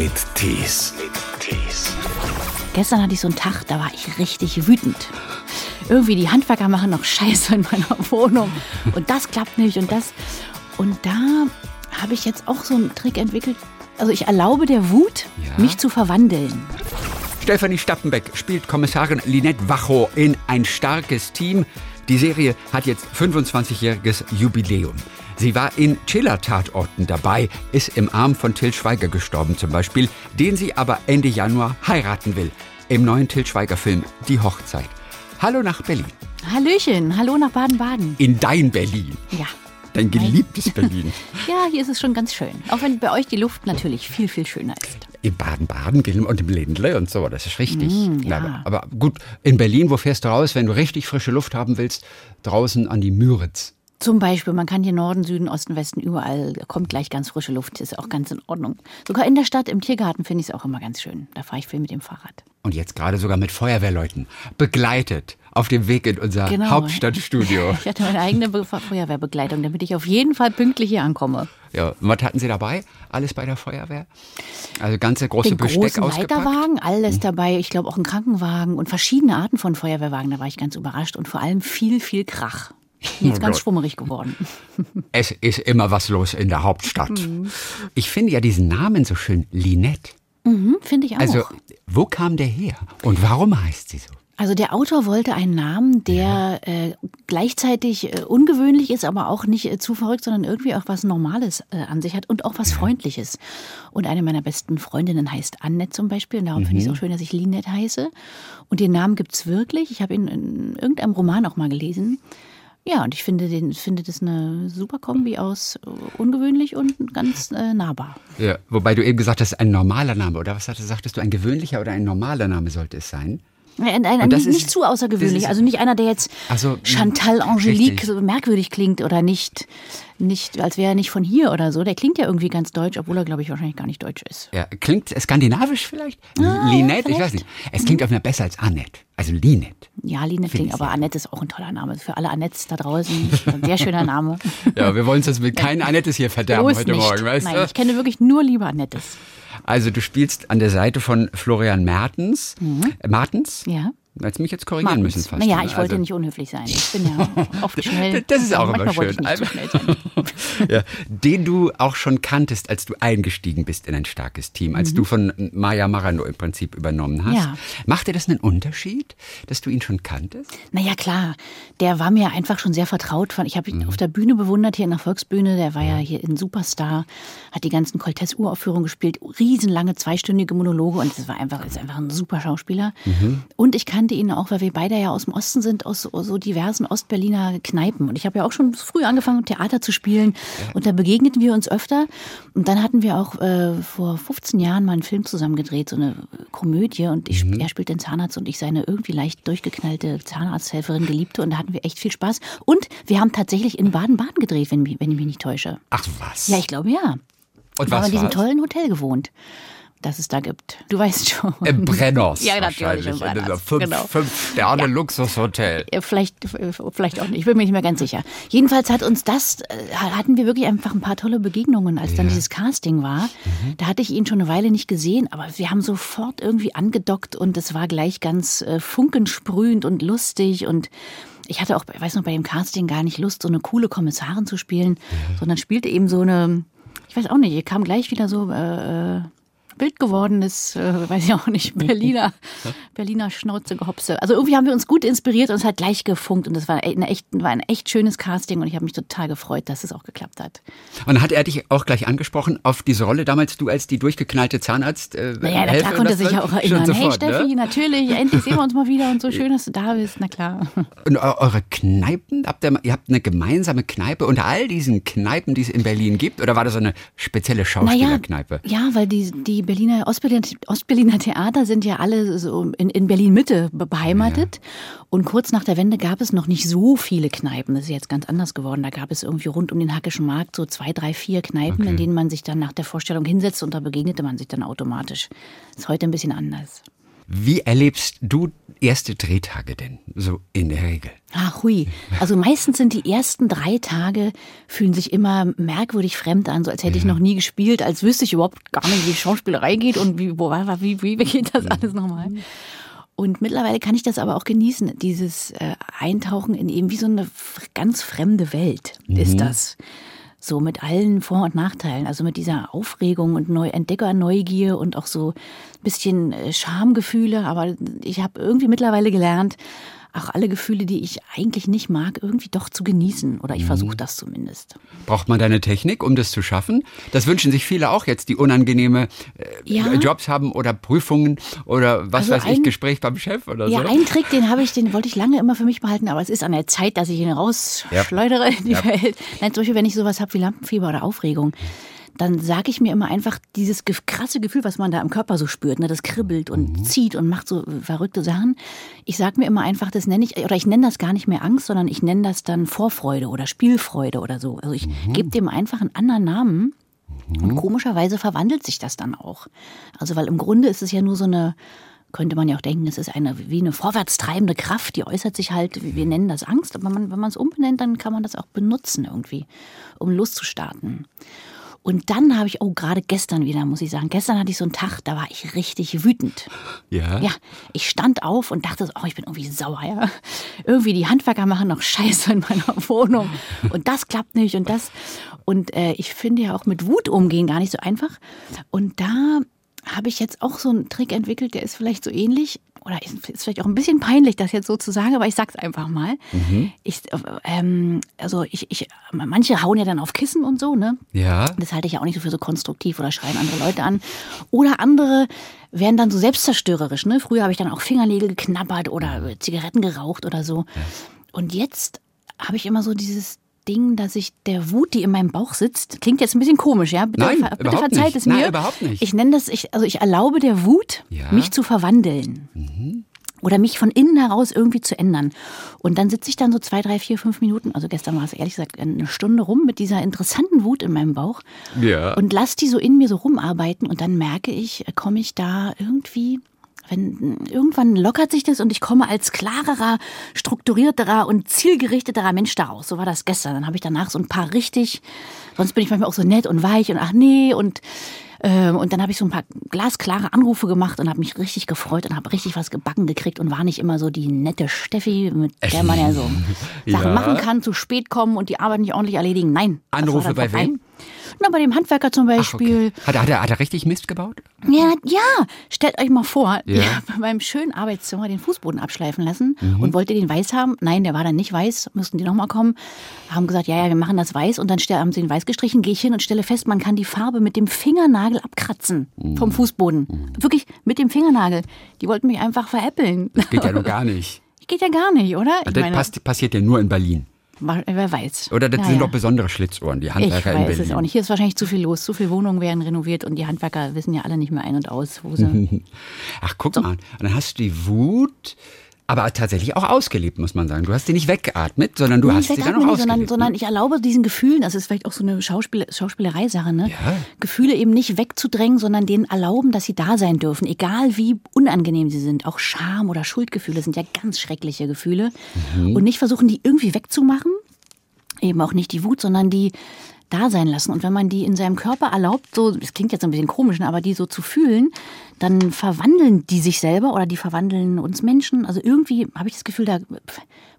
mit Tees. Tees. Gestern hatte ich so einen Tag, da war ich richtig wütend. Irgendwie die Handwerker machen noch Scheiße in meiner Wohnung und das klappt nicht und das. Und da habe ich jetzt auch so einen Trick entwickelt. Also ich erlaube der Wut, Ja. mich zu verwandeln. Stefanie Stappenbeck spielt Kommissarin Linette Wachow in ein starkes Team. Die Serie hat jetzt 25-jähriges Jubiläum. Sie war in Chiller-Tatorten dabei, ist im Arm von Till Schweiger gestorben zum Beispiel, den sie aber Ende Januar heiraten will. Im neuen Till Schweiger-Film Die Hochzeit. Hallo nach Berlin. Hallöchen, hallo nach Baden-Baden. In dein Berlin. Ja. Dein geliebtes Berlin. Ja, hier ist es schon ganz schön. Auch wenn bei euch die Luft natürlich viel, viel schöner ist. In Baden-Baden Gilm und im Ländle und so, das ist richtig. Mm, Na, ja. aber, aber gut, in Berlin, wo fährst du raus, wenn du richtig frische Luft haben willst? Draußen an die Müritz. Zum Beispiel, man kann hier Norden, Süden, Osten, Westen, überall kommt gleich ganz frische Luft. Ist auch ganz in Ordnung. Sogar in der Stadt, im Tiergarten finde ich es auch immer ganz schön. Da fahre ich viel mit dem Fahrrad. Und jetzt gerade sogar mit Feuerwehrleuten. Begleitet auf dem Weg in unser Genau. Hauptstadtstudio. Ich hatte meine eigene Be Feuerwehrbegleitung, damit ich auf jeden Fall pünktlich hier ankomme. Ja, und was hatten Sie dabei? Alles bei der Feuerwehr? Also ganze große Den Besteck großen ausgepackt? Leiterwagen, alles dabei. Ich glaube auch ein Krankenwagen und verschiedene Arten von Feuerwehrwagen. Da war ich ganz überrascht und vor allem viel, viel Krach. Bin Jetzt Oh ganz Gott. schwummerig geworden. Es ist immer was los in der Hauptstadt. Mhm. Ich finde ja diesen Namen so schön, Linette. Hm, Finde ich auch. Also, wo kam der her? Und warum heißt sie so? Also der Autor wollte einen Namen, der äh, gleichzeitig äh, ungewöhnlich ist, aber auch nicht äh, zu verrückt, sondern irgendwie auch was Normales äh, an sich hat und auch was Freundliches. Und eine meiner besten Freundinnen heißt Annette zum Beispiel. Und darum finde ich es auch schön, dass ich Linette heiße. Und den Namen gibt's wirklich. Ich habe ihn in irgendeinem Roman auch mal gelesen. Ja, und ich finde, den, finde das eine super Kombi aus äh, ungewöhnlich und ganz äh, nahbar. Ja, wobei du eben gesagt hast, ein normaler Name. Oder was hattest, sagtest du, ein gewöhnlicher oder ein normaler Name sollte es sein? Ein, ein, Und das nicht, ist- nicht zu außergewöhnlich, ist- also nicht einer, der jetzt Ach so, Chantal Angelique richtig. so merkwürdig klingt oder nicht, nicht als wäre er nicht von hier oder so. Der klingt ja irgendwie ganz deutsch, obwohl er, glaube ich, wahrscheinlich gar nicht deutsch ist. Ja, klingt skandinavisch vielleicht? Ah, Linette? ja, ich weiß nicht. Es klingt auf mir besser als Annette. Also Linette. Ja, Linette klingt, aber Annette ist auch ein toller Name. Für alle Annettes da draußen, ein sehr schöner Name. Ja, wir wollen uns jetzt mit keinen Annettes hier verderben Bloß heute nicht. Morgen, weißt Nein, du? ich kenne wirklich nur liebe Annettes. Also du spielst an der Seite von Florian Mertens. Äh, Martens? Mhm. Ja. Hättest mich jetzt korrigieren müssen fast. Naja, ich wollte Also- nicht unhöflich sein. Ich bin ja oft schnell. Das ist auch immer schön. sein. ja, den du auch schon kanntest, als du eingestiegen bist in ein starkes Team, als du von Maya Marano im Prinzip übernommen hast. Mhm. Ja. Macht dir das einen Unterschied, dass du ihn schon kanntest? Naja, klar. Der war mir einfach schon sehr vertraut. Ich habe ihn auf der Bühne bewundert, hier in der Volksbühne. Der war ja hier in Superstar, hat die ganzen Cortez-Uraufführungen gespielt, riesenlange zweistündige Monologe und es war einfach, ist einfach ein super Schauspieler. Und ich kannte ihn auch, weil wir beide ja aus dem Osten sind, aus so, diversen Ostberliner Kneipen. Und ich habe ja auch schon früh angefangen, Theater zu spielen. Und da begegneten wir uns öfter. Und dann hatten wir auch äh, vor 15 Jahren mal einen Film zusammen gedreht, so eine Komödie. Und ich, er spielt den Zahnarzt und ich seine irgendwie leicht durchgeknallte Zahnarzthelferin Geliebte. Und da hatten wir echt viel Spaß. Und wir haben tatsächlich in Baden-Baden gedreht, wenn, wenn ich mich nicht täusche. Ach was. Ja, ich glaube ja. Und Wir haben was in diesem war's? tollen Hotel gewohnt, das es da gibt. Du weißt schon. Im Brenners Ja, natürlich, im In Brenners, dieser fünf, genau. fünf Sterne Luxushotel. Ja, Vielleicht, äh, vielleicht auch nicht. Ich bin mir nicht mehr ganz sicher. Jedenfalls hat uns das, äh, hatten wir wirklich einfach ein paar tolle Begegnungen, als dann dieses Casting war. Da hatte ich ihn schon eine Weile nicht gesehen, aber wir haben sofort irgendwie angedockt und es war gleich ganz äh, funkensprühend und lustig und ich hatte auch, ich weiß noch, bei dem Casting gar nicht Lust, so eine coole Kommissarin zu spielen, sondern spielte eben so eine, ich weiß auch nicht, ihr kam gleich wieder so äh, äh, wild gewordenes, äh, weiß ich auch nicht, Berliner, Berliner Schnauze gehopse. Also irgendwie haben wir uns gut inspiriert und es hat gleich gefunkt und es war, eine echt, war ein echt schönes Casting und ich habe mich total gefreut, dass es auch geklappt hat. Und hat er dich auch gleich angesprochen auf diese Rolle damals, du als die durchgeknallte Zahnarzt? Äh, Naja, na klar konnte er das sich ja auch erinnern. hey sofort, Steffi, Ne? natürlich, endlich sehen wir uns mal wieder und so schön, dass du da bist, na klar. Und eu- eure Kneipen, habt ihr, ihr habt eine gemeinsame Kneipe unter all diesen Kneipen, die es in Berlin gibt? Oder war das so eine spezielle Schauspielerkneipe? ja, weil die, die Berliner, Ostberliner, Ostberliner Theater sind ja alle so in, in Berlin-Mitte be- beheimatet. Und kurz nach der Wende gab es noch nicht so viele Kneipen. Das ist jetzt ganz anders geworden. Da gab es irgendwie rund um den Hackischen Markt so zwei, drei, vier Kneipen, in denen man sich dann nach der Vorstellung hinsetzt und da begegnete man sich dann automatisch. Ist heute ein bisschen anders. Wie erlebst du erste Drehtage denn so in der Regel? Ach hui. Also meistens sind die ersten drei Tage, fühlen sich immer merkwürdig fremd an, so als hätte ich noch nie gespielt, als wüsste ich überhaupt gar nicht, wie Schauspielerei geht und wie, wo, wie, wie, wie geht das alles nochmal. Und mittlerweile kann ich das aber auch genießen, dieses äh, Eintauchen in eben wie so eine ganz fremde Welt ist das. So mit allen Vor- und Nachteilen, also mit dieser Aufregung und Neu Entdeckerneugier und auch so ein bisschen äh, Schamgefühle. Aber ich habe irgendwie mittlerweile gelernt, auch alle Gefühle, die ich eigentlich nicht mag, irgendwie doch zu genießen. Oder ich versuche das zumindest. Braucht man deine Technik, um das zu schaffen? Das wünschen sich viele auch jetzt, die unangenehme äh, Ja. Jobs haben oder Prüfungen oder was Also weiß ich, ein- Gespräch beim Chef oder Ja, so. einen Trick, den habe ich, den wollte ich lange immer für mich behalten, aber es ist an der Zeit, dass ich ihn rausschleudere in die Welt. Nein, zum Beispiel, wenn ich sowas habe wie Lampenfieber oder Aufregung, dann sage ich mir immer einfach dieses krasse Gefühl, was man da im Körper so spürt, ne, das kribbelt und zieht und macht so verrückte Sachen. Ich sage mir immer einfach, das nenne ich, oder ich nenne das gar nicht mehr Angst, sondern ich nenne das dann Vorfreude oder Spielfreude oder so. Also ich gebe dem einfach einen anderen Namen. Und komischerweise verwandelt sich das dann auch. Also, weil im Grunde ist es ja nur so eine, könnte man ja auch denken, es ist eine wie eine vorwärtstreibende Kraft, die äußert sich halt, wir nennen das Angst, aber man, wenn man es umbenennt, dann kann man das auch benutzen irgendwie, um loszustarten. Und dann habe ich, oh, gerade gestern wieder, muss ich sagen, gestern hatte ich so einen Tag, da war ich richtig wütend. Ja. Ja, ich stand auf und dachte, so, oh, ich bin irgendwie sauer, ja. Irgendwie die Handwerker machen noch Scheiße in meiner Wohnung und das klappt nicht und das. Und äh, ich finde ja auch mit Wut umgehen gar nicht so einfach. Und da habe ich jetzt auch so einen Trick entwickelt, der ist vielleicht so ähnlich oder ist, ist vielleicht auch ein bisschen peinlich, das jetzt so zu sagen, aber ich sag's einfach mal. Ich, äh, ähm, also ich, ich, manche hauen ja dann auf Kissen und so, ne? Ja. Das halte ich ja auch nicht so für so konstruktiv oder schreien andere Leute an. Oder andere werden dann so selbstzerstörerisch. Ne? Früher habe ich dann auch Fingernägel geknabbert oder Zigaretten geraucht oder so. Und jetzt habe ich immer so dieses Ding, dass ich der Wut, die in meinem Bauch sitzt, klingt jetzt ein bisschen komisch, ja? Bitte, Nein, ver- bitte überhaupt verzeiht nicht. es mir. Nein, überhaupt nicht. Ich nenne das, ich, also ich erlaube der Wut, Ja. Mhm. mich zu verwandeln. Oder mich von innen heraus irgendwie zu ändern. Und dann sitze ich dann so zwei, drei, vier, fünf Minuten, also gestern war es ehrlich gesagt eine Stunde rum mit dieser interessanten Wut in meinem Bauch Ja. und lass die so in mir so rumarbeiten und dann merke ich, äh, komme ich da irgendwie, wenn irgendwann lockert sich das und ich komme als klarerer, strukturierterer und zielgerichteterer Mensch daraus. So war das gestern. Dann habe ich danach so ein paar richtig, sonst bin ich manchmal auch so nett und weich und ach nee und ähm, und dann habe ich so ein paar glasklare Anrufe gemacht und habe mich richtig gefreut und habe richtig was gebacken gekriegt und war nicht immer so die nette Steffi, mit der man ja so Sachen Ja. machen kann, zu spät kommen und die Arbeit nicht ordentlich erledigen. Nein. Anrufe bei wem? Na, bei dem Handwerker zum Ach, Beispiel. okay. hat, hat, er, hat er richtig Mist gebaut? Ja, ja, stellt euch mal vor, Ja. ja. bei meinem schönen Arbeitszimmer den Fußboden abschleifen lassen Mhm. und wollte den weiß haben. Nein, der war dann nicht weiß, mussten die nochmal kommen. Haben gesagt, ja, ja, wir machen das weiß und dann haben sie den weiß gestrichen, gehe ich hin und stelle fest, man kann die Farbe mit dem Fingernagel abkratzen Mhm. vom Fußboden. Wirklich mit dem Fingernagel. Die wollten mich einfach veräppeln. Geht ja noch gar nicht. Geht ja gar nicht, oder? Ich Das meine, pass, passiert ja nur in Berlin. Wer weiß. Oder das Ja, sind doch besondere Schlitzohren, die Ich Handwerker in weiß Berlin. es auch nicht. Hier ist wahrscheinlich zu viel los. Zu viele Wohnungen werden renoviert und die Handwerker wissen ja alle nicht mehr ein und aus, wo sie. Ach, guck mal. Und dann hast du die Wut, aber tatsächlich auch ausgelebt, muss man sagen. Du hast die nicht weggeatmet, sondern du Nee, hast sie dann auch nicht, sondern, ausgelebt. sondern ne? ich erlaube diesen Gefühlen, das ist vielleicht auch so eine Schauspiel Schauspielerei-Sache, ne? Ja. Gefühle eben nicht wegzudrängen, sondern denen erlauben, dass sie da sein dürfen, egal wie unangenehm sie sind. Auch Scham oder Schuldgefühle sind ja ganz schreckliche Gefühle. Mhm. Und nicht versuchen, die irgendwie wegzumachen, eben auch nicht die Wut, sondern die da sein lassen. Und wenn man die in seinem Körper erlaubt, so, das klingt jetzt ein bisschen komisch, ne, aber die so zu fühlen, dann verwandeln die sich selber oder die verwandeln uns Menschen. Also irgendwie habe ich das Gefühl, da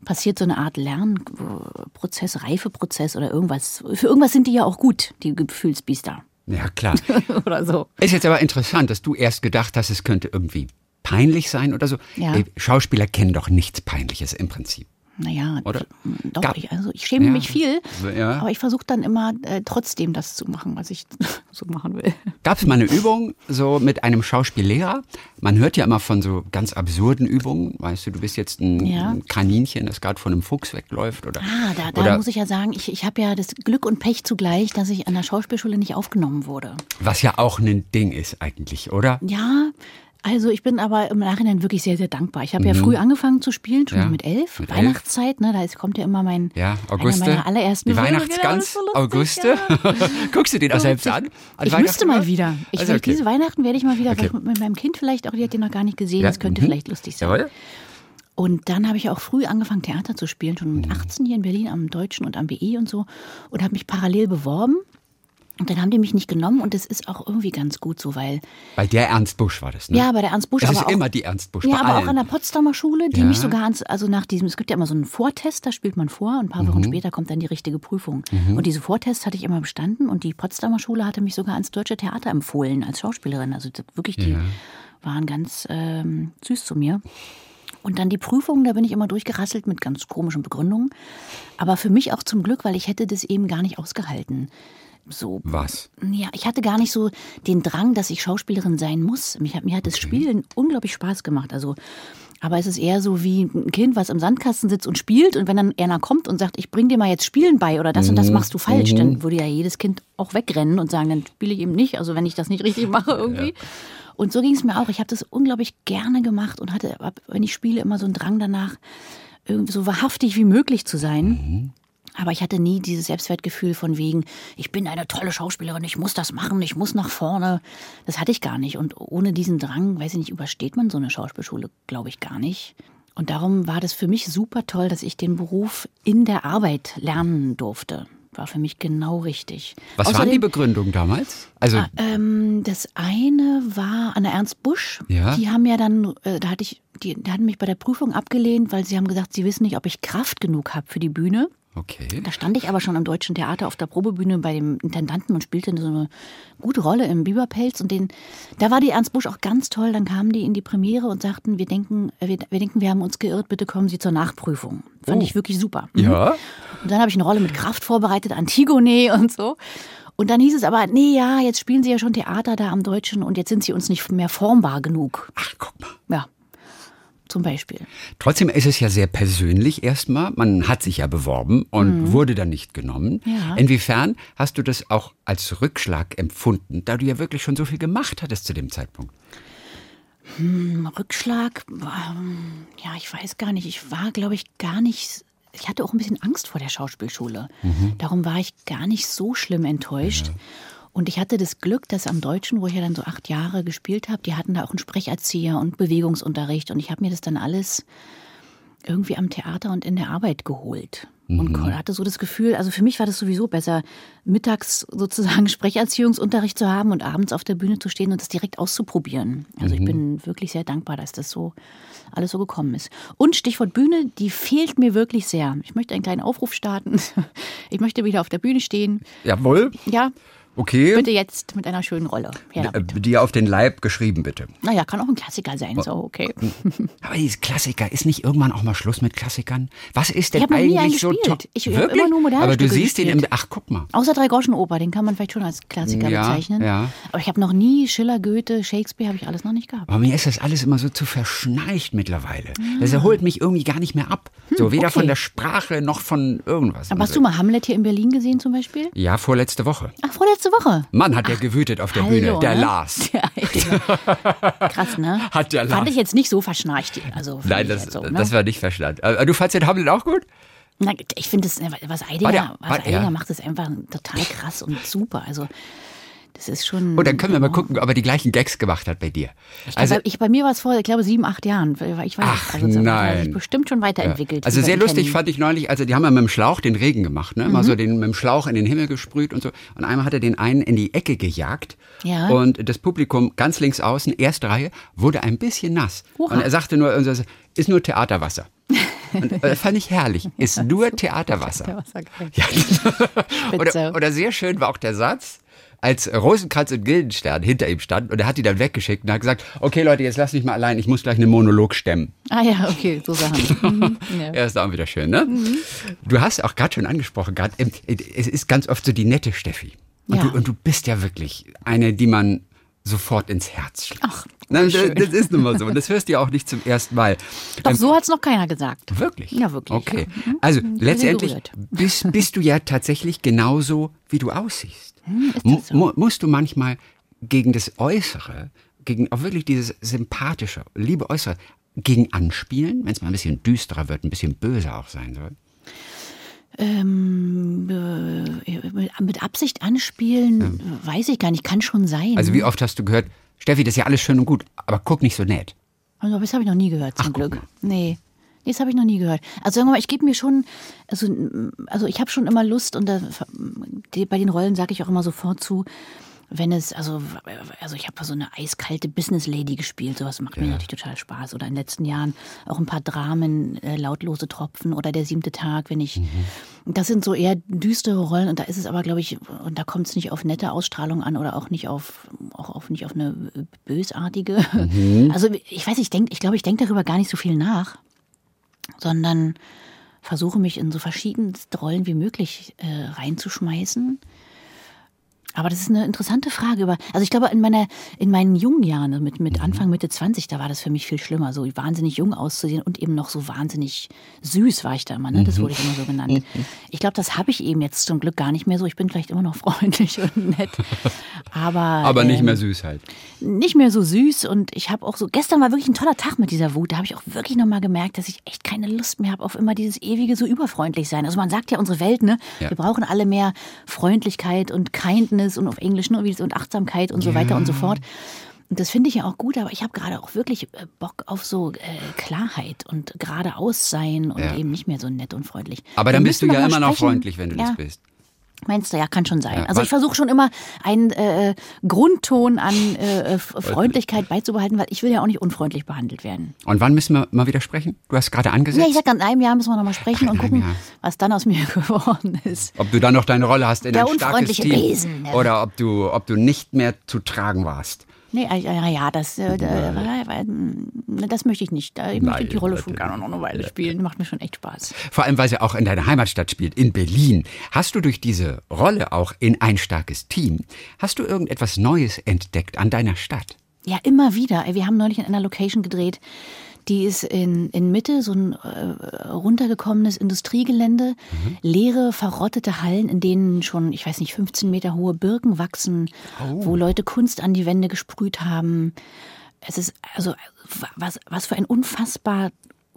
passiert so eine Art Lernprozess, Reifeprozess oder irgendwas. Für irgendwas sind die ja auch gut, die Gefühlsbiester. Ja, klar. oder so. Ist jetzt aber interessant, dass du erst gedacht hast, es könnte irgendwie peinlich sein oder so. Ja. Ey, Schauspieler kennen doch nichts Peinliches im Prinzip. Naja, Oder? doch, Gab- ich, also ich schäme Ja. mich viel, Ja. aber ich versuche dann immer äh, trotzdem das zu machen, was ich so machen will. Gab es mal eine Übung so mit einem Schauspiellehrer? Man hört ja immer von so ganz absurden Übungen. Weißt du, du bist jetzt ein, Ja. ein Kaninchen, das gerade von einem Fuchs wegläuft. Oder, Ah, da, da oder muss ich ja sagen, ich, ich habe ja das Glück und Pech zugleich, dass ich an der Schauspielschule nicht aufgenommen wurde. was ja auch ein Ding ist eigentlich, oder? Ja, Also ich bin aber im Nachhinein wirklich sehr, sehr dankbar. Ich habe ja früh angefangen zu spielen, schon Mhm. Ja, mit elf. mit elf. Weihnachtszeit, ne, da ist, kommt ja immer mein Ja, Auguste. meiner allerersten Die. Weihnachtsgans, Genau, so Auguste. lustig, Guckst du den auch selbst an? An Ich müsste mal wieder. Ich Also, okay. Diese Weihnachten werde ich mal wieder, Okay. mit, meinem Kind vielleicht auch, die hat den noch gar nicht gesehen. Ja, Das könnte mhm. vielleicht lustig sein. Jawohl. Und dann habe ich auch früh angefangen, Theater zu spielen, schon Mhm. mit 18 hier in Berlin am Deutschen und am BE und so. Und habe mich parallel beworben. Und dann haben die mich nicht genommen und das ist auch irgendwie ganz gut so, weil, Bei der Ernst Busch war das, ne? ja, bei der Ernst Busch, aber ist auch, immer die Ernst Busch. ja, aber allen. auch an der Potsdamer Schule, die Ja. mich sogar ans, also nach diesem, es gibt ja immer so einen Vortest, da spielt man vor und ein paar Mhm. Wochen später kommt dann die richtige Prüfung. Und diese Vortests hatte ich immer bestanden und die Potsdamer Schule hatte mich sogar ans Deutsche Theater empfohlen als Schauspielerin. Also das- wirklich, die waren ganz ähm, süß zu mir. Und dann die Prüfung, da bin ich immer durchgerasselt mit ganz komischen Begründungen. Aber für mich auch zum Glück, weil ich hätte das eben gar nicht ausgehalten. So, Was? ja, ich hatte gar nicht so den Drang, dass ich Schauspielerin sein muss. Mich hat, mir hat das Spielen unglaublich Spaß gemacht. Also, aber es ist eher so wie ein Kind, was im Sandkasten sitzt und spielt. Und wenn dann einer kommt und sagt, ich bring dir mal jetzt Spielen bei oder das und das machst du falsch, dann würde ja jedes Kind auch wegrennen und sagen, dann spiele ich eben nicht. Also wenn ich das nicht richtig mache irgendwie. Und so ging es mir auch. Ich habe das unglaublich gerne gemacht und hatte, wenn ich spiele, immer so einen Drang danach, irgendwie so wahrhaftig wie möglich zu sein. Aber ich hatte nie dieses Selbstwertgefühl von wegen, ich bin eine tolle Schauspielerin, ich muss das machen, ich muss nach vorne. Das hatte ich gar nicht. Und ohne diesen Drang, weiß ich nicht, übersteht man so eine Schauspielschule, glaube ich, gar nicht. Und darum war das für mich super toll, dass ich den Beruf in der Arbeit lernen durfte. War für mich genau richtig. Was waren die Außerdem- Begründungen damals? Also, ähm, das eine war an der Ernst Busch. Ja. Die haben ja dann, äh, da hatte ich, die, die hatten mich bei der Prüfung abgelehnt, weil sie haben gesagt, sie wissen nicht, ob ich Kraft genug habe für die Bühne. Okay. Da stand ich aber schon am Deutschen Theater auf der Probebühne bei dem Intendanten und spielte so eine gute Rolle im Biberpelz. Und den, da war die Ernst Busch auch ganz toll. Dann kamen die in die Premiere und sagten, wir denken, wir, wir denken, wir haben uns geirrt, bitte kommen Sie zur Nachprüfung. Fand Oh. ich wirklich super. Mhm. Ja. Und dann habe ich eine Rolle mit Kraft vorbereitet, Antigone und so. Und dann hieß es aber, nee, ja, jetzt spielen Sie ja schon Theater da am Deutschen und jetzt sind Sie uns nicht mehr formbar genug. Ach, guck mal. Ja, zum Beispiel. Trotzdem ist es ja sehr persönlich erstmal. Man hat sich ja beworben und wurde dann nicht genommen. Mhm. Ja. Inwiefern hast du das auch als Rückschlag empfunden, da du ja wirklich schon so viel gemacht hattest zu dem Zeitpunkt? Rückschlag, ähm, ja, ich weiß gar nicht. Ich war, glaube ich, gar nicht. Ich hatte auch ein bisschen Angst vor der Schauspielschule. Darum war ich gar nicht so schlimm enttäuscht. Und ich hatte das Glück, dass am Deutschen, wo ich ja dann so acht Jahre gespielt habe, die hatten da auch einen Sprecherzieher und Bewegungsunterricht. Und ich habe mir das dann alles irgendwie am Theater und in der Arbeit geholt. Und Mhm. hatte so das Gefühl, also für mich war das sowieso besser, mittags sozusagen Sprecherziehungsunterricht zu haben und abends auf der Bühne zu stehen und das direkt auszuprobieren. Also Mhm. ich bin wirklich sehr dankbar, dass das so alles so gekommen ist. Und Stichwort Bühne, die fehlt mir wirklich sehr. Ich möchte einen kleinen Aufruf starten. Ich möchte wieder auf der Bühne stehen. Jawohl. Ja, Okay. bitte jetzt mit einer schönen Rolle. Her Äh. Dir auf den Leib geschrieben, bitte. Naja, kann auch ein Klassiker sein, auch okay. Aber dieses Klassiker, ist nicht irgendwann auch mal Schluss mit Klassikern? Was ist denn Ich eigentlich so gespielt. toll? Ich hab Wirklich? immer nur moderne Aber du Stücke siehst ihn im. gespielt. Ach, guck mal. Außer Drei-Groschen-Oper, den kann man vielleicht schon als Klassiker Ja, bezeichnen. ja. Aber ich habe noch nie Schiller, Goethe, Shakespeare, habe ich alles noch nicht gehabt. Aber mir ist das alles immer so zu verschneit mittlerweile. Das erholt mich irgendwie gar nicht mehr ab. so weder Ah. okay. von der Sprache noch von irgendwas. Aber hast du mal Hamlet hier in Berlin gesehen zum Beispiel? Ja, vorletzte Woche. Ach, vorletzte Woche. Mann hat der gewütet auf der Bühne. Der ne? Lars. Ja, Krass, ne? Hat der Fand Lars. ich jetzt nicht so verschnarcht. Also fand Nein, das, jetzt so, ne? das war nicht verstanden. Aber Du fandst den Hamlet auch gut? Na, ich finde es, was der- was Eidinger ja. macht, ist einfach total krass und super. Also, das ist schon. Und dann können wir mal gucken, ob er die gleichen Gags gemacht hat bei dir. Ich, Also, ich, bei mir war es vor, ich glaube, sieben, acht Jahren. Ich weiß Ach, also, nein. sich bestimmt schon weiterentwickelt. Also wie sehr lustig kennen. fand ich neulich, also die haben ja mit dem Schlauch den Regen gemacht, ne? Mhm. Mal so den mit dem Schlauch in den Himmel gesprüht und so. Und einmal hat er den einen in die Ecke gejagt. Ja. Und das Publikum ganz links außen, erste Reihe, wurde ein bisschen nass. Hurra. Und er sagte nur, ist nur Theaterwasser. Und das fand ich herrlich. Ist nur Theaterwasser. Der Wasser geil. Ja. Oder, oder sehr schön war auch der Satz, als Rosenkranz und Gildenstern hinter ihm stand und er hat die dann weggeschickt und hat gesagt, okay Leute, jetzt lass mich mal allein, ich muss gleich einen Monolog stemmen. Ah ja, okay, so Sachen. Mhm, ja. Ja, ist auch wieder schön, ne? Du hast auch gerade schon angesprochen, gerade es ist ganz oft so die nette Steffi. Und, Ja. du, und du bist ja wirklich eine, die man sofort ins Herz schlägt. Ach, Nein, das, das ist nun mal so. Und das hörst du ja auch nicht zum ersten Mal. Doch, so hat es noch keiner gesagt. Wirklich? Ja, wirklich, Okay. ja. Mhm. Also letztendlich bist, bist du ja tatsächlich genauso, wie du aussiehst. Hm, so? mu musst du manchmal gegen das Äußere gegen auch wirklich dieses sympathische, liebe Äußere, gegen anspielen, wenn es mal ein bisschen düsterer wird, ein bisschen böser auch sein soll? Ähm, äh, mit Absicht anspielen, ja. weiß ich gar nicht, kann schon sein. Also wie oft hast du gehört, Steffi, das ist ja alles schön und gut, aber guck nicht so nett. Also das habe ich noch nie gehört, zum Ach, Glück. Nee. Nee, das habe ich noch nie gehört. Also sagen wir mal, ich gebe mir schon, also, also ich habe schon immer Lust und da, bei den Rollen sage ich auch immer sofort zu, wenn es, also, also ich habe so eine eiskalte Business Lady gespielt, sowas macht ja. mir natürlich total Spaß. Oder in den letzten Jahren auch ein paar Dramen, äh, lautlose Tropfen oder der siebte Tag, wenn ich, mhm. das sind so eher düstere Rollen und da ist es aber, glaube ich, und da kommt es nicht auf nette Ausstrahlung an oder auch nicht auf, auch auf nicht auf eine bösartige. Mhm. Also ich weiß, ich denke, ich glaube, ich denke darüber gar nicht so viel nach, sondern versuche mich in so verschiedenste Rollen wie möglich äh, reinzuschmeißen. Aber das ist eine interessante Frage. Über, also ich glaube, in, meiner, in meinen jungen Jahren, mit, mit mhm. Anfang, Mitte 20, da war das für mich viel schlimmer, so wahnsinnig jung auszusehen und eben noch so wahnsinnig süß war ich da immer. Ne? Das mhm. wurde ich immer so genannt. Ich glaube, das habe ich eben jetzt zum Glück gar nicht mehr so. Ich bin vielleicht immer noch freundlich und nett. Aber, aber nicht ähm, mehr süß halt. Nicht mehr so süß. Und ich habe auch so, gestern war wirklich ein toller Tag mit dieser Wut. Da habe ich auch wirklich nochmal gemerkt, dass ich echt keine Lust mehr habe auf immer dieses ewige so überfreundlich sein. Also man sagt ja, unsere Welt, ne? Ja. Wir brauchen alle mehr Freundlichkeit und Kindness Mindfulness und auf Englisch ne, und Achtsamkeit und so ja. weiter und so fort. Und das finde ich ja auch gut, aber ich habe gerade auch wirklich äh, Bock auf so äh, Klarheit und geradeaus sein und ja. eben nicht mehr so nett und freundlich. Aber dann bist du ja immer noch freundlich, wenn du das bist. Meinst du, ja, kann schon sein. Ja, also ich versuche schon immer einen äh, Grundton an äh, Freundlichkeit beizubehalten, weil ich will ja auch nicht unfreundlich behandelt werden. Und wann müssen wir mal wieder sprechen? Du hast gerade angesetzt. Ja, ich sag, in einem Jahr müssen wir nochmal sprechen Ach, und gucken, Jahr. was dann aus mir geworden ist. Ob du dann noch deine Rolle hast in Der ein starkes Team Besen, ja. oder ob du, ob du nicht mehr zu tragen warst. Nee, ja, ja, das, äh, das möchte ich nicht. Ich möchte die Rolle schon gerne noch eine Weile spielen. Macht mir schon echt Spaß. Vor allem, weil sie auch in deiner Heimatstadt spielt, in Berlin. Hast du durch diese Rolle auch in ein starkes Team, hast du irgendetwas Neues entdeckt an deiner Stadt? Ja, immer wieder. Wir haben neulich in einer Location gedreht, die ist in, in Mitte, so ein äh, runtergekommenes Industriegelände, mhm. leere, verrottete Hallen, in denen schon, ich weiß nicht, 15 Meter hohe Birken wachsen, oh. wo Leute Kunst an die Wände gesprüht haben. Es ist also was, was für ein unfassbar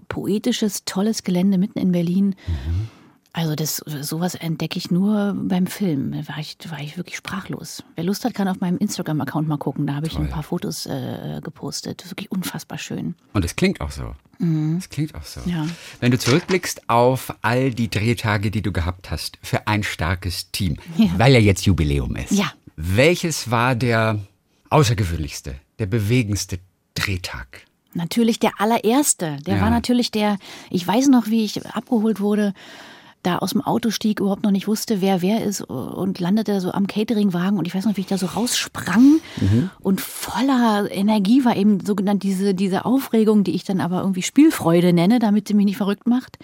poetisches, tolles Gelände mitten in Berlin. Mhm. Also das, sowas entdecke ich nur beim Film. Da war ich, war ich wirklich sprachlos. Wer Lust hat, kann auf meinem Instagram-Account mal gucken. Da habe ich Toll. ein paar Fotos äh, gepostet. Wirklich unfassbar schön. Und es klingt auch so. Mhm. Es klingt auch so. Ja. Wenn du zurückblickst auf all die Drehtage, die du gehabt hast für ein starkes Team, ja. weil ja jetzt Jubiläum ist. Ja. Welches war der außergewöhnlichste, der bewegendste Drehtag? Natürlich der allererste. Der ja. war natürlich der, ich weiß noch, wie ich abgeholt wurde da aus dem Auto stieg, überhaupt noch nicht wusste, wer wer ist und landete so am Cateringwagen und ich weiß noch, wie ich da so raussprang mhm. und voller Energie war eben so genannt diese, diese Aufregung, die ich dann aber irgendwie Spielfreude nenne, damit sie mich nicht verrückt macht.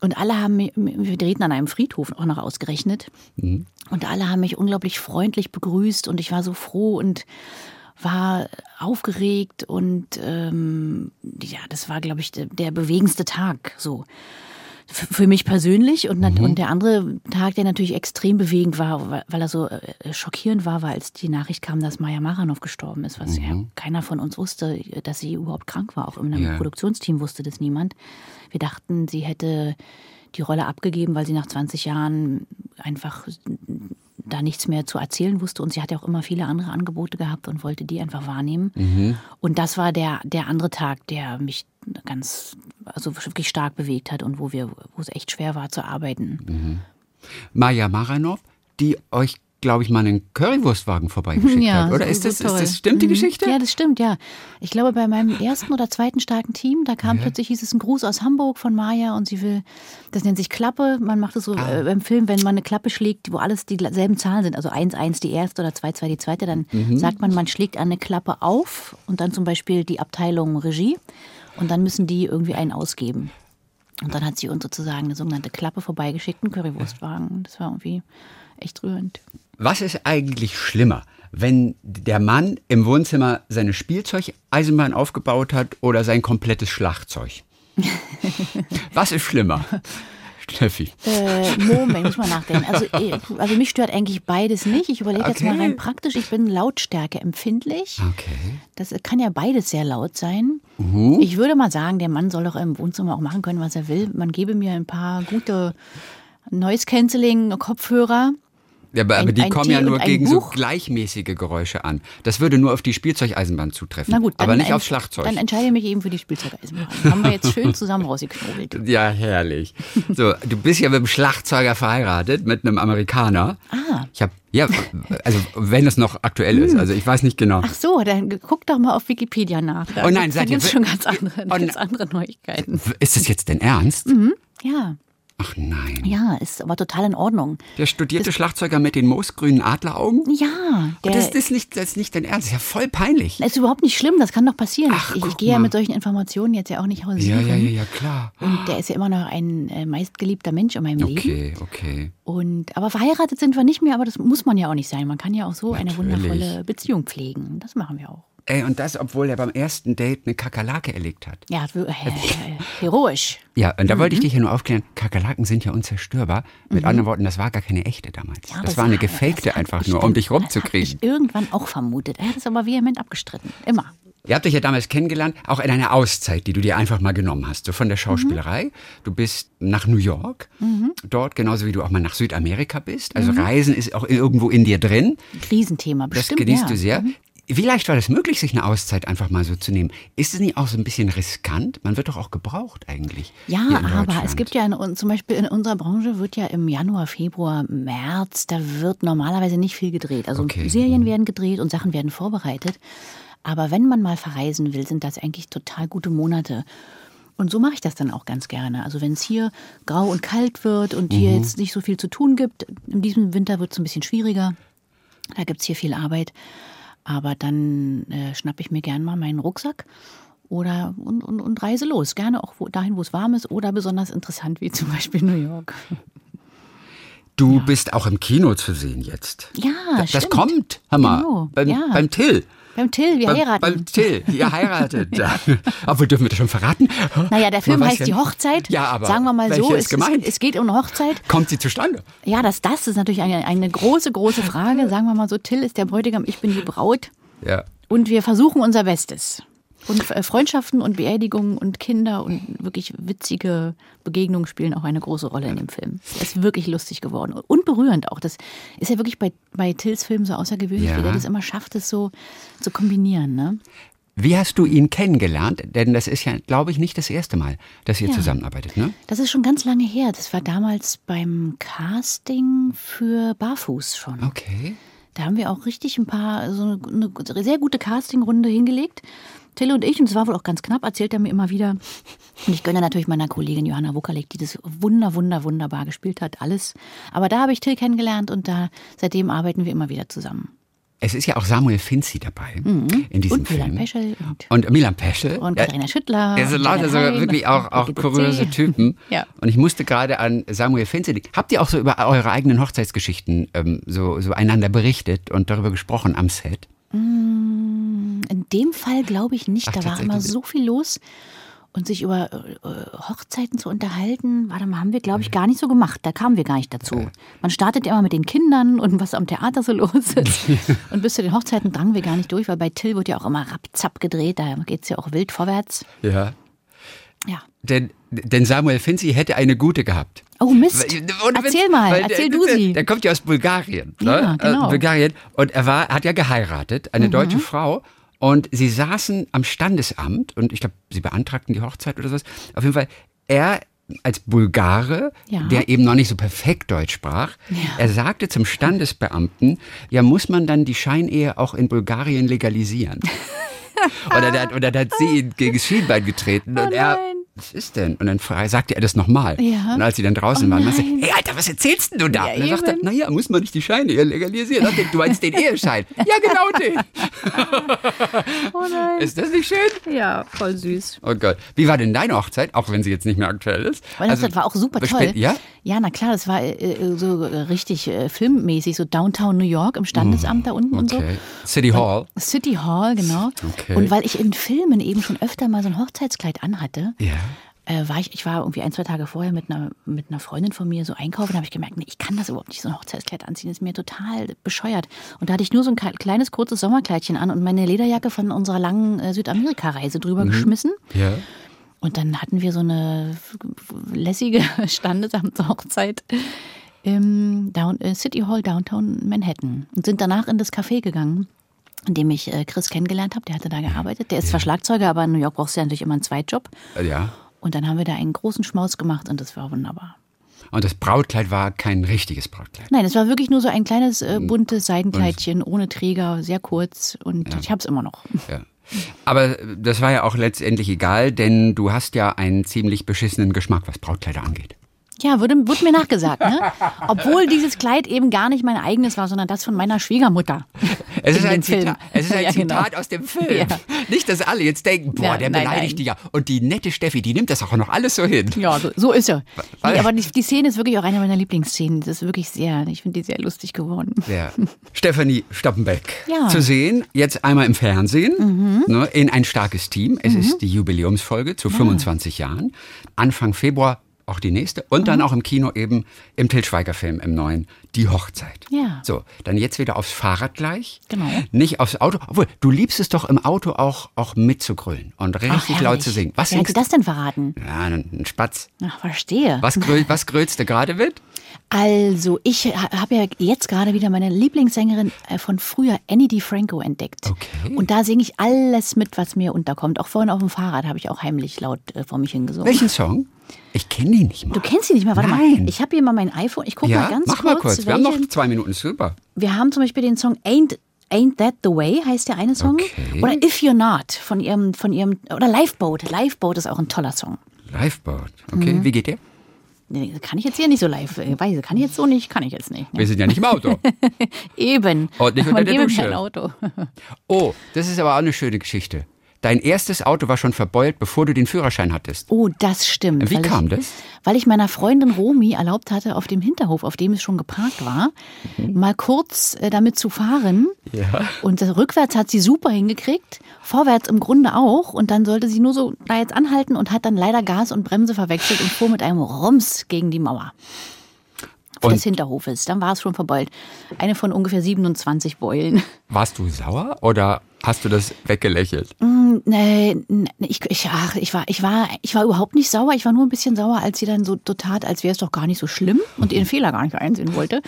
Und alle haben mich, wir drehten an einem Friedhof auch noch ausgerechnet. Mhm. Und alle haben mich unglaublich freundlich begrüßt und ich war so froh und war aufgeregt und ähm, ja, das war, glaube ich, der, der bewegendste Tag so für mich persönlich und, mhm. und der andere Tag, der natürlich extrem bewegend war, weil er so äh, schockierend war, war, als die Nachricht kam, dass Maja Maranov gestorben ist, was mhm. ja keiner von uns wusste, dass sie überhaupt krank war. Auch einem ja. Produktionsteam wusste das niemand. Wir dachten, sie hätte die Rolle abgegeben, weil sie nach 20 Jahren einfach da nichts mehr zu erzählen wusste und sie hatte auch immer viele andere Angebote gehabt und wollte die einfach wahrnehmen. Mhm. Und das war der, der andere Tag, der mich ganz, also wirklich stark bewegt hat und wo wir, wo es echt schwer war zu arbeiten. Mhm. Maja Maranov, die euch glaube ich, mal einen Currywurstwagen vorbeigeschickt ja, hat. Oder so, ist, das, so ist das, stimmt die mhm. Geschichte? Ja, das stimmt, ja. Ich glaube, bei meinem ersten oder zweiten starken Team, da kam ja. plötzlich, hieß es ein Gruß aus Hamburg von Maya und sie will, das nennt sich Klappe. Man macht es so ah. äh, beim Film, wenn man eine Klappe schlägt, wo alles dieselben Zahlen sind, also 1, 1 die erste oder 2, 2 die zweite, dann mhm. sagt man, man schlägt eine Klappe auf und dann zum Beispiel die Abteilung Regie und dann müssen die irgendwie einen ausgeben. Und dann hat sie uns sozusagen eine sogenannte Klappe vorbeigeschickt, einen Currywurstwagen. Das war irgendwie echt rührend. Was ist eigentlich schlimmer, wenn der Mann im Wohnzimmer seine Spielzeugeisenbahn aufgebaut hat oder sein komplettes Schlagzeug? Was ist schlimmer? Steffi? Äh, Moment, muss mal nachdenken. Also, äh, also mich stört eigentlich beides nicht. Ich überlege jetzt mal Okay. rein praktisch. Ich bin Lautstärke empfindlich. Okay. Das kann ja beides sehr laut sein. Mhm. Ich würde mal sagen, der Mann soll doch im Wohnzimmer auch machen können, was er will. Man gebe mir ein paar gute Noise-Canceling-Kopfhörer. Ja, aber, aber Ein- die ein kommen Tee ja nur gegen so Buch? gleichmäßige Geräusche an. Das würde nur auf die Spielzeugeisenbahn zutreffen. Na gut, aber nicht aufs Schlagzeug. Dann entscheide ich mich eben für die Spielzeugeisenbahn. Haben wir jetzt schön zusammen rausgeknobelt. Ja, herrlich. So, du bist ja mit einem Schlagzeuger verheiratet, mit einem Amerikaner. Ah. Ich habe, ja, also wenn es noch aktuell ist, also ich weiß nicht genau. Ach so, dann guck doch mal auf Wikipedia nach. Da Oh nein, seid ihr schon ganz andere, Oh ganz nein. andere Neuigkeiten. Ist das jetzt denn ernst? Ja, Ach nein. ja, ist aber total in Ordnung. Der studierte Schlagzeuger mit den moosgrünen Adleraugen? Ja, der das, das, ist nicht, das ist nicht dein Ernst, das ist ja voll peinlich. ist überhaupt nicht schlimm, das kann doch passieren. Ach, ich, ich gehe ja mit solchen Informationen jetzt ja auch nicht Ja, hausieren. ja, ja, ja, klar. Und der ist ja immer noch ein äh, meistgeliebter Mensch in meinem Leben. Okay, okay. Und, aber verheiratet sind wir nicht mehr, aber das muss man ja auch nicht sein. Man kann ja auch so eine Natürlich. wundervolle Beziehung pflegen. Das machen wir auch. Ey, und das, obwohl er beim ersten Date eine Kakerlake erlegt hat. Ja, heroisch. Ja, und da Mhm. wollte ich dich ja nur aufklären, Kakerlaken sind ja unzerstörbar. Mit anderen Worten, das war gar keine echte damals. Ja, das, war eine gefakte das hat einfach nur, um dich Das rumzukriegen. ich irgendwann auch vermutet. Er hat es aber vehement abgestritten. Immer. Ihr habt euch ja damals kennengelernt, auch in einer Auszeit, die du dir einfach mal genommen hast, so von der Schauspielerei. Du bist nach New York, dort genauso wie du auch mal nach Südamerika bist. Also Reisen ist auch irgendwo in dir drin. Riesenthema, Das bestimmt. genießt ja. du sehr. Wie leicht war das möglich, sich eine Auszeit einfach mal so zu nehmen? Ist es nicht auch so ein bisschen riskant? Man wird doch auch gebraucht eigentlich. Ja, aber es gibt ja in, und zum Beispiel in unserer Branche wird ja im Januar, Februar, März, da wird normalerweise nicht viel gedreht. Also Okay. Serien werden gedreht und Sachen werden vorbereitet. Aber wenn man mal verreisen will, sind das eigentlich total gute Monate. Und so mache ich das dann auch ganz gerne. Also wenn es hier grau und kalt wird und hier jetzt nicht so viel zu tun gibt, in diesem Winter wird es ein bisschen schwieriger. Da gibt es hier viel Arbeit. Aber dann äh, schnappe ich mir gern mal meinen Rucksack oder und, und, und reise los. Gerne auch wo, dahin, wo es warm ist oder besonders interessant, wie zum Beispiel New York. Du bist auch im Kino zu sehen jetzt. Ja, das stimmt. kommt, hör mal, Genau, beim, ja. beim Till. Beim Till, wir Beim, heiraten. beim Till, ihr heiratet. aber dürfen wir das schon verraten? naja, der Film heißt ja Die. Hochzeit. Ja, aber Sagen wir mal so, es, gemeint? es, es geht um eine Hochzeit. Kommt sie zustande? Ja, das, das ist natürlich eine, eine große, große Frage. Sagen wir mal so, Till ist der Bräutigam, ich bin die Braut. Ja. Und wir versuchen unser Bestes. Und äh, Freundschaften und Beerdigungen und Kinder und wirklich witzige Begegnungen spielen auch eine große Rolle in dem Film. Er ist wirklich lustig geworden und berührend auch. Das ist ja wirklich bei, bei Tills Filmen so außergewöhnlich, Ja. wie der das immer schafft, es so zu kombinieren. Ne? Wie hast du ihn kennengelernt? Denn das ist ja, glaube ich, nicht das erste Mal, dass ihr Ja. zusammenarbeitet, ne? Das ist schon ganz lange her. Das war damals beim Casting für Barfuß schon. Okay. Da haben wir auch richtig ein paar, so eine, eine sehr gute Castingrunde hingelegt. Till und ich, und es war wohl auch ganz knapp, erzählt er mir immer wieder. Und ich gönne natürlich meiner Kollegin Johanna Wuckerleck, die das wunder, wunder, wunderbar gespielt hat, alles. Aber da habe ich Till kennengelernt und da seitdem arbeiten wir immer wieder zusammen. Es ist ja auch Samuel Finzi dabei in diesem Und Film. Milan Peschel und, Und Milan Peschel. und Ja, Katharina Schüttler. Es sind und lauter so wirklich auch, auch kuriose Typen. Ja. Und ich musste gerade an Samuel Finzi denken. Habt ihr auch so über eure eigenen Hochzeitsgeschichten ähm, so, so einander berichtet und darüber gesprochen am Set? In dem Fall glaube ich nicht. Ach, da war immer so viel los. Und sich über äh, Hochzeiten zu unterhalten, warte mal, haben wir, glaube ich, gar nicht so gemacht. Da kamen wir gar nicht dazu. Man startet ja immer mit den Kindern und was am Theater so los ist. und bis zu den Hochzeiten drangen wir gar nicht durch, weil bei Till wird ja auch immer rapzapp gedreht. Da geht es ja auch wild vorwärts. Ja. Ja. Denn, denn Samuel Finzi hätte eine gute gehabt. Oh Mist. Ohne Witz, Erzähl mal, weil erzähl der, du der, sie. Der kommt ja aus Bulgarien. Ja, ne? genau. Äh, Bulgarien. Und er war, hat ja geheiratet, Mhm. eine deutsche Frau. Und sie saßen am Standesamt und ich glaube, sie beantragten die Hochzeit oder sowas. Auf jeden Fall, er als Bulgare, Ja. der eben noch nicht so perfekt Deutsch sprach, er sagte zum Standesbeamten, ja, muss man dann die Scheinehe auch in Bulgarien legalisieren? oder, da, oder da hat sie ihn gegen das Schienbein getreten und er, Oh nein. Was ist denn? Und dann sagte er das nochmal. Ja. Und als sie dann draußen Oh waren, meinte hey Alter, was erzählst denn du da? Ja, und dann sagte er, eben. naja, muss man nicht die Scheine legalisieren? Ich, Du meinst den Eheschein? ja, genau den. Oh nein. Ist das nicht schön? Ja, voll süß. Oh Gott. Wie war denn deine Hochzeit, auch wenn sie jetzt nicht mehr aktuell ist? Weil das, das war auch super toll. Ja? Ja, na klar, das war äh, äh, so richtig äh, filmmäßig, so Downtown New York im Standesamt da unten und so. Okay. City Hall. City Hall, genau. Okay. Und weil ich in Filmen eben schon öfter mal so ein Hochzeitskleid anhatte, Ja. Äh, war ich, ich war irgendwie ein, zwei Tage vorher mit einer, mit einer Freundin von mir so einkaufen, da habe ich gemerkt, nee, ich kann das überhaupt nicht, so ein Hochzeitskleid anziehen, das ist mir total bescheuert. Und da hatte ich nur so ein kleines, kurzes Sommerkleidchen an und meine Lederjacke von unserer langen äh, Südamerika-Reise drüber mhm. geschmissen. Ja. Und dann hatten wir so eine lässige Standesamtshochzeit im Down, äh, City Hall Downtown Manhattan und sind danach in das Café gegangen in dem ich äh, Chris kennengelernt habe, der hatte da gearbeitet. Der ist zwar Schlagzeuger, aber in New York brauchst du ja natürlich immer einen Zweitjob. Ja. Und dann haben wir da einen großen Schmaus gemacht und das war wunderbar. Und das Brautkleid war kein richtiges Brautkleid. Nein, es war wirklich nur so ein kleines äh, buntes Seidenkleidchen ohne Träger, sehr kurz und ja. ich habe es immer noch. Ja. Aber das war ja auch letztendlich egal, denn du hast ja einen ziemlich beschissenen Geschmack, was Brautkleider angeht. Ja, wurde, wurde mir nachgesagt, ne? Obwohl dieses Kleid eben gar nicht mein eigenes war, sondern das von meiner Schwiegermutter. Es ist ein, Zitat, es ist ein ja, genau. Zitat aus dem Film. Ja. Nicht, dass alle jetzt denken, boah, ja, der nein, beleidigt die ja. Und die nette Steffi, die nimmt das auch noch alles so hin. Ja, so, so ist er. Nee, aber die, die, Szene ist wirklich auch eine meiner Lieblingsszenen. Das ist wirklich sehr, ich finde die sehr lustig geworden. Ja. Stefanie Stoppenbeck zu sehen, jetzt einmal im Fernsehen, mhm. ne, in ein starkes Team. Es mhm. ist die Jubiläumsfolge zu 25 Jahren. Anfang Februar auch die nächste. Und mhm. dann auch im Kino eben im Til Schweiger-Film, im neuen, Die Hochzeit. Ja. So, dann jetzt wieder aufs Fahrrad gleich. Genau. Nicht aufs Auto. Obwohl, du liebst es doch im Auto auch, auch mitzugrölen und richtig Ach, laut zu singen. Was Wer hat das denn verraten? Ja, ein, ein Spatz. Ach, verstehe. Was, gröl, was grölst du gerade mit? Also, ich habe ja jetzt gerade wieder meine Lieblingssängerin äh, von früher, Annie DiFranco, entdeckt. Okay. Und da singe ich alles mit, was mir unterkommt. Auch vorhin auf dem Fahrrad habe ich auch heimlich laut äh, vor mich hingesungen. Welchen Song? Ich kenne die nicht mal. Du kennst die nicht mal? Warte Nein. mal. Ich habe hier mal mein iPhone. Ich gucke ja? mal ganz mach kurz. Mach mal kurz. Wir haben noch zwei Minuten. Super. Wir haben zum Beispiel den Song Ain't Ain't That the Way heißt der eine Song. Okay. Oder If You're Not von ihrem, von ihrem, oder Lifeboat. Lifeboat ist auch ein toller Song. Lifeboat, okay. Mhm. Wie geht der? Nee, kann ich jetzt hier nicht so live. Äh, weiß, kann ich jetzt so nicht, kann ich jetzt nicht. Ne? Wir sind ja nicht im Auto. Eben. Und nicht unter der Dusche. Kein Auto. oh, das ist aber auch eine schöne Geschichte. Dein erstes Auto war schon verbeult, bevor du den Führerschein hattest. Oh, das stimmt. Wie kam ich, das? Weil ich meiner Freundin Romi erlaubt hatte, auf dem Hinterhof, auf dem es schon geparkt war, mhm. mal kurz äh, damit zu fahren. Ja. Und äh, rückwärts hat sie super hingekriegt, vorwärts im Grunde auch. Und dann sollte sie nur so da jetzt anhalten und hat dann leider Gas und Bremse verwechselt und fuhr mit einem Rums gegen die Mauer und des Hinterhofes. Dann war es schon verbeult. Eine von ungefähr 27 Beulen. Warst du sauer oder Hast du das weggelächelt? Mm, nee, ich, ich, ach, ich, war, ich, war, ich war überhaupt nicht sauer. Ich war nur ein bisschen sauer, als sie dann so, so tat, als wäre es doch gar nicht so schlimm und ihren Fehler gar nicht einsehen wollte.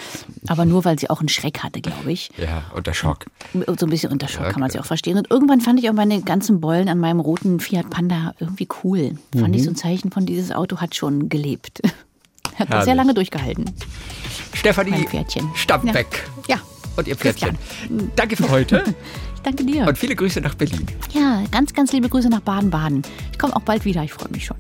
Aber nur, weil sie auch einen Schreck hatte, glaube ich. Ja, unter Schock. So ein bisschen unter Schock ja, kann man sie auch verstehen. Und irgendwann fand ich auch meine ganzen Beulen an meinem roten Fiat Panda irgendwie cool. Mhm. Fand ich so ein Zeichen von, dieses Auto hat schon gelebt. Hat Herrlich. sehr lange durchgehalten. Stefanie Stammbeck. Ja. ja. Und ihr Pferdchen. Danke für heute. Danke dir. Und viele Grüße nach Berlin. Ja, ganz, ganz liebe Grüße nach Baden-Baden. Ich komme auch bald wieder, ich freue mich schon.